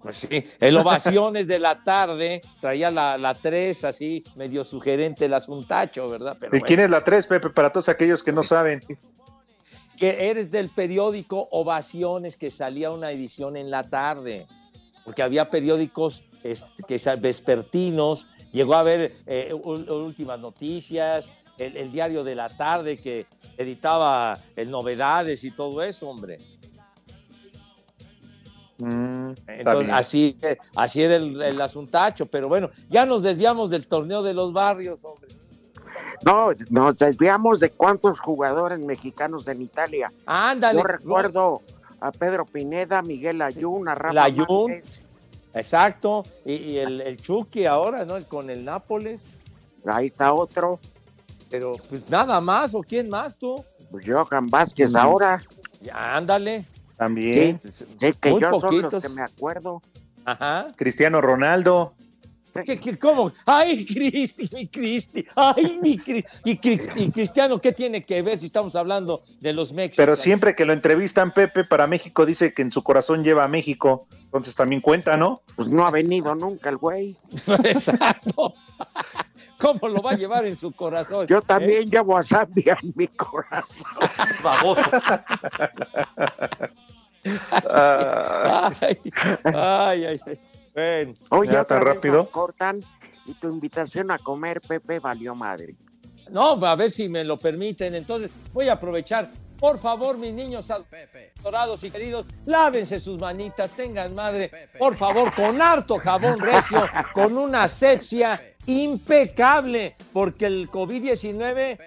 Pues sí, el ovaciones de la tarde, traía la, la 3 así, medio sugerente el asuntacho, ¿verdad? Pero ¿Y quién es la 3, Pepe? Para todos aquellos que no saben. que eres del periódico Ovaciones, que salía una edición en la tarde, porque había periódicos este, que vespertinos, llegó a haber eh, últimas noticias, el, el diario de la tarde que editaba el novedades y todo eso, hombre. Mm, Entonces, así, así era el, el asuntacho, pero bueno, ya nos desviamos del torneo de los barrios, hombre. No, nos desviamos de cuántos jugadores mexicanos en Italia. Ándale. Yo recuerdo a Pedro Pineda, Miguel Ayun, a Rafa. Márquez. Exacto, y, y el, el Chucky ahora, ¿no? Con el Nápoles. Ahí está otro, Pero pues nada más, ¿o quién más tú? pues Johan Vázquez ahora. Ya, ándale. También. Sí, sí, que Muy yo son poquitos. los que me acuerdo. Ajá. Cristiano Ronaldo. ¿Qué, qué, cómo Ay, <laughs> Cristi, mi Cristi. Ay, mi Cristi. Y, y Cristiano, ¿qué tiene que ver si estamos hablando de los mexicanos? Pero siempre que lo entrevistan, Pepe, para México dice que en su corazón lleva a México. Entonces también cuenta, ¿no? Pues no ha venido nunca el güey. <laughs> Exacto. ¿Cómo lo va a llevar en su corazón? Yo ¿Eh? también llevo a Zambia en mi corazón. Baboso. Ay, ay, ay. ay. Bueno, Oye, Ya tan rápido. nos cortan y tu invitación a comer, Pepe, valió madre. no, a ver si me lo permiten. Entonces, voy a aprovechar. Por favor, mis niños adorados y queridos, lávense sus manitas, tengan madre, por favor, con harto jabón recio, con una asepsia impecable, porque el COVID-19...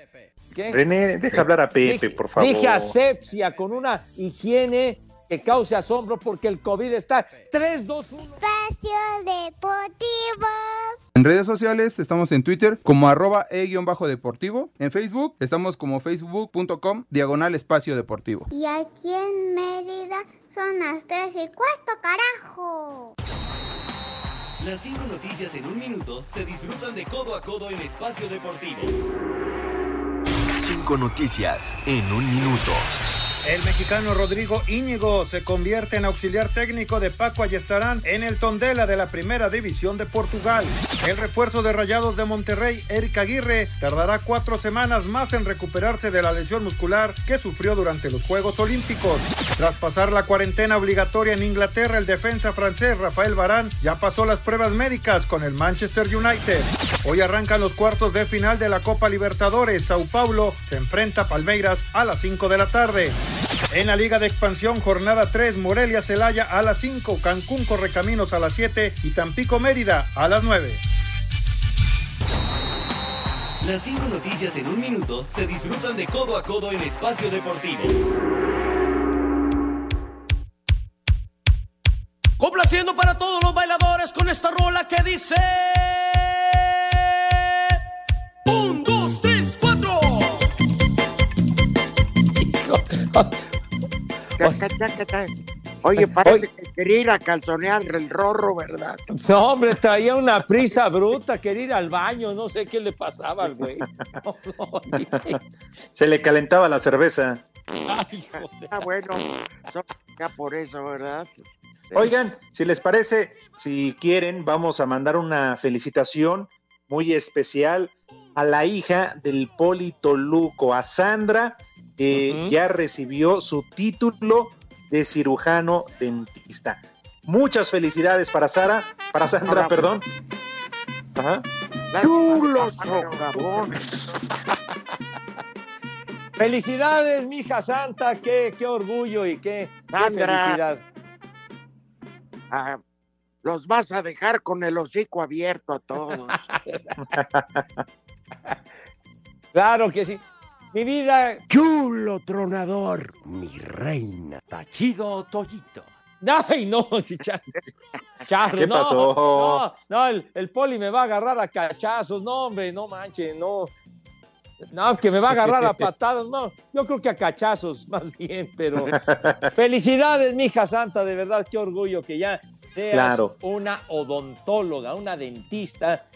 ¿qué? René, deja hablar a Pepe, Dije- por favor. Dije asepsia, con una higiene que cause asombro, porque el COVID está 3, 2, 1. Espacio Deportivo. En redes sociales estamos en Twitter como arroba e-deportivo. En Facebook estamos como facebook.com diagonal espacio deportivo. Y aquí en Mérida son las tres y cuarto, carajo. Las cinco noticias en un minuto se disfrutan de codo a codo en Espacio Deportivo. Cinco noticias en un minuto. El mexicano Rodrigo Íñigo se convierte en auxiliar técnico de Paco Ayestarán en el Tondela de la Primera División de Portugal. El refuerzo de Rayados de Monterrey, Eric Aguirre, tardará cuatro semanas más en recuperarse de la lesión muscular que sufrió durante los Juegos Olímpicos. Tras pasar la cuarentena obligatoria en Inglaterra, el defensa francés Rafael Barán ya pasó las pruebas médicas con el Manchester United. Hoy arrancan los cuartos de final de la Copa Libertadores. Sao Paulo se enfrenta a Palmeiras a las 5 de la tarde. En la Liga de Expansión, jornada 3, Morelia Celaya a las 5, Cancún Correcaminos a las 7 y Tampico Mérida a las 9. Las cinco noticias en un minuto se disfrutan de codo a codo en Espacio Deportivo. Complaciendo para todos los bailadores con esta rola que dice. Un, dos, tres, cuatro. Oye, parece que quería ir a calzonear el rorro, ¿verdad? No, hombre, traía una prisa bruta, quería ir al baño, no sé qué le pasaba al güey. No, no, Se le calentaba la cerveza. Ah, bueno, ya por eso, ¿verdad? Oigan, si les parece, si quieren, vamos a mandar una felicitación muy especial a la hija del Poli Toluco, a Sandra, Ujú. ya recibió su título de cirujano dentista. Muchas felicidades para Sara, para Sandra, perdón. Ajá. <laughs> Felicidades, mi hija santa, qué, qué orgullo y qué, qué felicidad. Ah, los vas a dejar con el hocico abierto a todos. <laughs> Claro que sí. Mi vida. Chulo tronador, mi reina. Tachido Toyito. Ay, no, si Charro. Charro, ¿Qué no, pasó? No, no, el, el poli me va a agarrar a cachazos. No, hombre, no manches, no. No, que me va a agarrar a patadas. No, yo creo que a cachazos, <laughs> más bien, pero. <laughs> Felicidades, mi hija santa, de verdad, qué orgullo que ya seas Claro. una odontóloga, una dentista,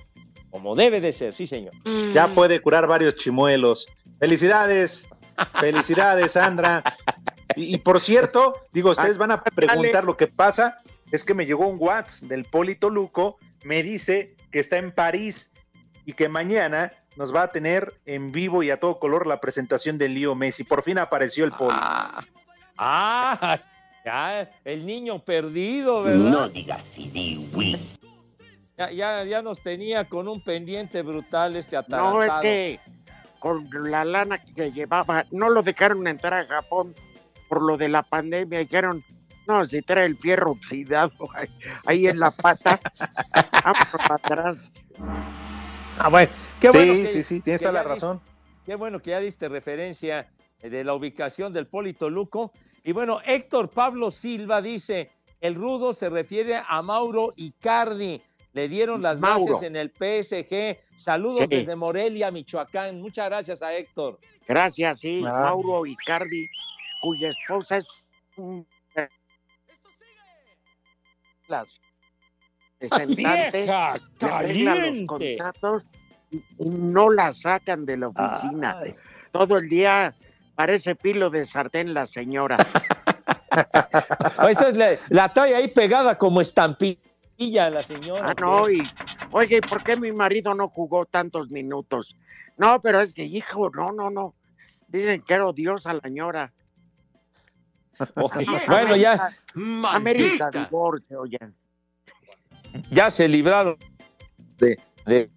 como debe de ser, sí, señor. Ya puede curar varios chimuelos. Felicidades, felicidades, Sandra. Y, y por cierto, digo, ustedes van a preguntar lo que pasa. Es que me llegó un WhatsApp del Polito Luco, me dice que está en París y que mañana nos va a tener en vivo y a todo color la presentación de Lío Messi. Por fin apareció el Poli. Ah, ya, el niño perdido, ¿verdad? No digas Ya, ya, ya nos tenía con un pendiente brutal este atarantado. No, es que con la lana que llevaba, no lo dejaron entrar a Japón por lo de la pandemia. Dijeron, no, si trae el fierro oxidado <laughs> ahí, ahí en la pata, vamos para atrás. Ah, bueno, qué Sí, bueno que- sí, sí, tienes toda la ya diste- razón. Qué bueno que ya diste referencia eh, de la ubicación del Polito Luco. Y bueno, Héctor Pablo Silva dice, el rudo se refiere a Mauro Icardi. Le dieron las Mauro. bases en el PSG. Saludos Sí. desde Morelia, Michoacán. Muchas gracias a Héctor. Gracias, sí, Ah. Mauro Icardi, cuya esposa es un las representantes, los contratos y no la sacan de la oficina. Todo el día parece pilo de sartén la señora. <laughs> Entonces le- la trae ahí pegada como la señora. Ah, no, y oye, ¿y por qué mi marido no jugó tantos minutos? No, pero es que, hijo, no, no, no. Dicen que era odiosa la señora. <laughs> Bueno, ya, América divorcio, ya. ya se libraron de, de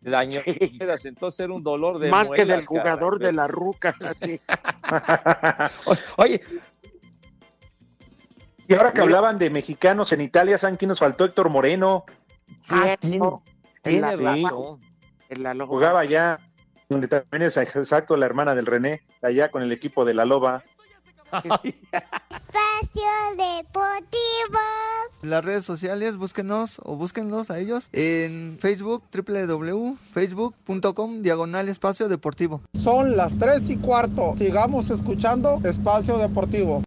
dañaderas, entonces era un dolor de Más que del jugador caray. de la ruca. así. <laughs> Oye, Y ahora que hablaban de mexicanos en Italia, ¿saben quién nos faltó? Héctor Moreno. Sí. en la loba. Jugaba allá, donde también es exacto la hermana del René, allá con el equipo de la Loba. <laughs> Espacio Deportivo. Las redes sociales, búsquenos o búsquenlos a ellos en Facebook, www.facebook.com, diagonal espacio deportivo. Son las 3 y cuarto. Sigamos escuchando Espacio Deportivo.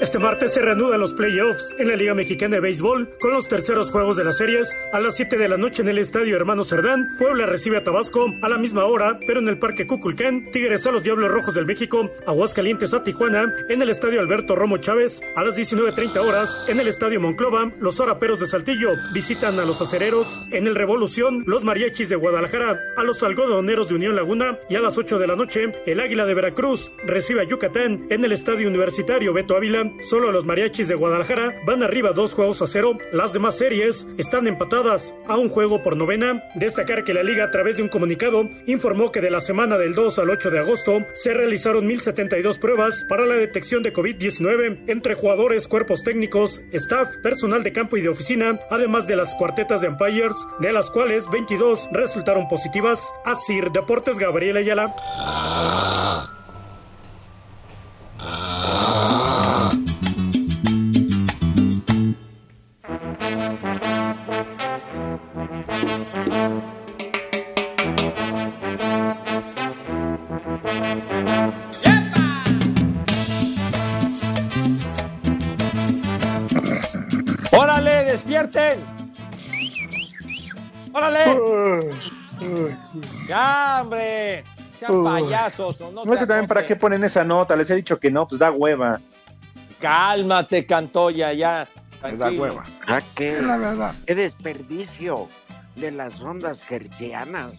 Este martes se reanudan los playoffs en la Liga Mexicana de Béisbol con los terceros juegos de las series. A las 7 de la noche en el Estadio Hermano Cerdán, Puebla recibe a Tabasco a la misma hora, pero en el Parque Cuculcán, Tigres a los Diablos Rojos del México, Aguascalientes a Tijuana, en el Estadio Alberto Romo Chávez, a las 19.30 horas, en el Estadio Monclova, los Araperos de Saltillo visitan a los Acereros, en el Revolución, los Mariachis de Guadalajara, a los Algodoneros de Unión Laguna, y a las 8 de la noche, el Águila de Veracruz recibe a Yucatán en el Estadio Universitario Beto Ávila. Solo los mariachis de Guadalajara van arriba dos juegos a cero. Las demás series están empatadas a un juego por novena. Destacar que la liga a través de un comunicado informó que de la semana del 2 al 8 de agosto se realizaron 1072 pruebas para la detección de COVID-19 entre jugadores, cuerpos técnicos, staff, personal de campo y de oficina, además de las cuartetas de umpires, de las cuales 22 resultaron positivas. Asir Deportes Gabriel Ayala. ¡Órale, despierten! ¡Órale! ¡Ya, hombre! ¡Sean payasos! o no No es que sean también para qué ponen esa nota, les he dicho que no, pues da hueva. Cálmate, Cantoya, ya. da tranquilo. hueva. Ah, qué, Es la verdad. qué desperdicio de las ondas hertzianas.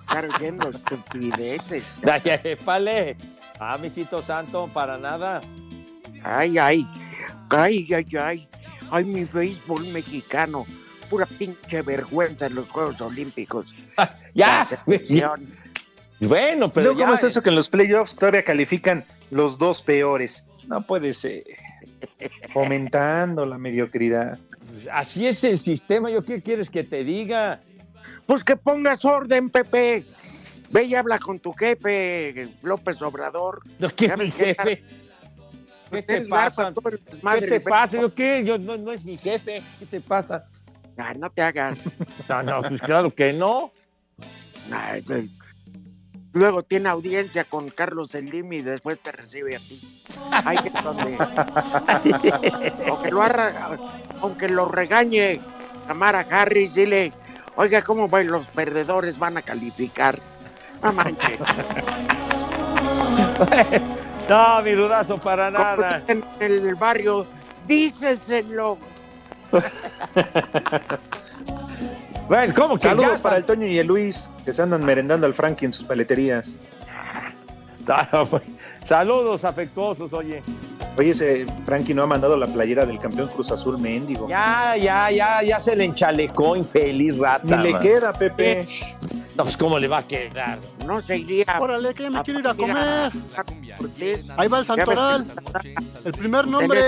Estar oyendo estupideces. <laughs> Épale. Ah, mijito santo, para nada. Ay, ay, ay, ay, ay. Ay, mi béisbol mexicano. Pura pinche vergüenza en los Juegos Olímpicos. Ya. La selección. Bueno, pero Luego, ¿cómo ya, está eso que en los playoffs todavía califican los dos peores? No puede ser. <laughs> Fomentando la mediocridad. Así es el sistema. ¿Yo qué quieres que te diga? Pues que pongas orden, Pepe. Ve y habla con tu jefe, López Obrador. No, ¿qué Ya mi que jefe? ¿Qué te pasa? ¿Qué te pasa? ¿Yo qué? Yo, no, no es mi jefe. ¿Qué te pasa? Ay, no te hagas. <laughs> No, no, pues claro que no. Ay, pues, Luego tiene audiencia con Carlos Slim y después te recibe a ti. Ahí es donde. <laughs> aunque, lo arra- aunque lo regañe Tamara Harris, dile, oiga, ¿cómo van los perdedores? Van a calificar. No manches. <laughs> No, mi dudazo, para nada. En el barrio, díceselo. <laughs> Bueno, ¿cómo que Saludos ya para el Toño y el Luis, que se andan merendando al Frankie en sus paleterías. <laughs> Ah, pues, Saludos afectuosos, oye. Oye, ese Frankie no ha mandado la playera del campeón Cruz Azul Méndigo. Ya, ya, ya, ya se le enchalecó, infeliz rata. Ni le man. queda, Pepe. No, pues, ¿cómo le va a quedar? No se iría. Órale, que ya <laughs> me quiero ir a comer. Ahí va el Santoral. El primer nombre,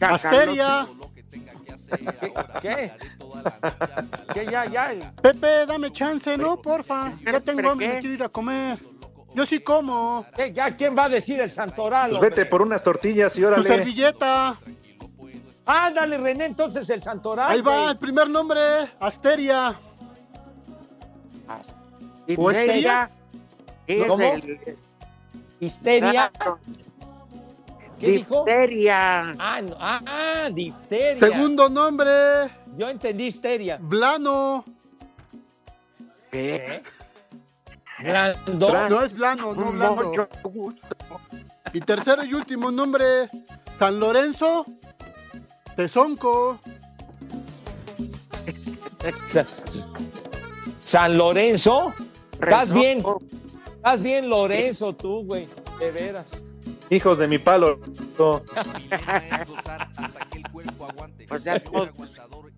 Asteria. ¿Qué? ¿Qué? Ya, ya. Pepe, dame chance, ¿no? Porfa. Ya tengo hambre, me quiero ir a comer. Yo sí como. ¿Qué? ¿Ya quién va a decir el Santoral? Pues hombre? vete por unas tortillas y Tu órale. servilleta. Ándale, René, entonces el Santoral. Ahí va, güey. el primer nombre, Asteria. ¿Y ¿O Asteria? ¿Cómo? el- Histeria. Claro. ¿Qué dijo? Difteria. Ah, no, ah, ah, difteria. Segundo nombre, Yo entendí histeria. Blano. ¿Qué? Blando. No es Blano, no Blando. Mucho gusto. Y tercero y último nombre, San Lorenzo. Tezonco. Sa- <laughs> San Lorenzo. ¿Estás bien? ¿Estás bien, Lorenzo, tú, güey? De veras. Hijos de mi palo. no. <laughs> O sea, todos,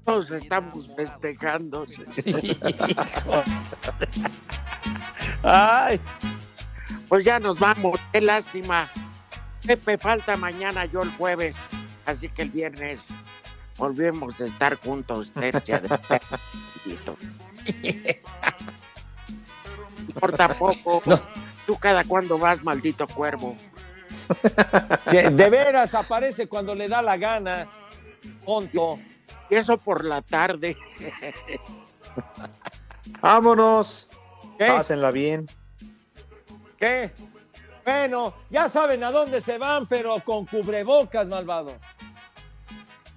todos estamos festejando. <laughs> Ay, Pues ya nos vamos, qué lástima. Pepe, falta mañana, yo el jueves. Así que el viernes volvemos a estar juntos, tercia de. <laughs> Importa poco. Tú cada cuando vas, maldito cuervo. de veras aparece cuando le da la gana. Tonto. Y eso por la tarde. Vámonos. ¿Qué? Pásenla bien. ¿Qué? Bueno, ya saben a dónde se van, pero con cubrebocas, malvado.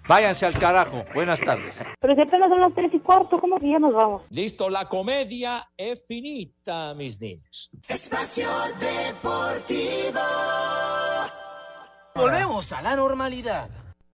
Váyanse al carajo. Buenas tardes. Pero si apenas son las tres y cuarto, ¿cómo que ya nos vamos? Listo, la comedia es finita, mis niños. Espacio Deportivo. Volvemos a la normalidad.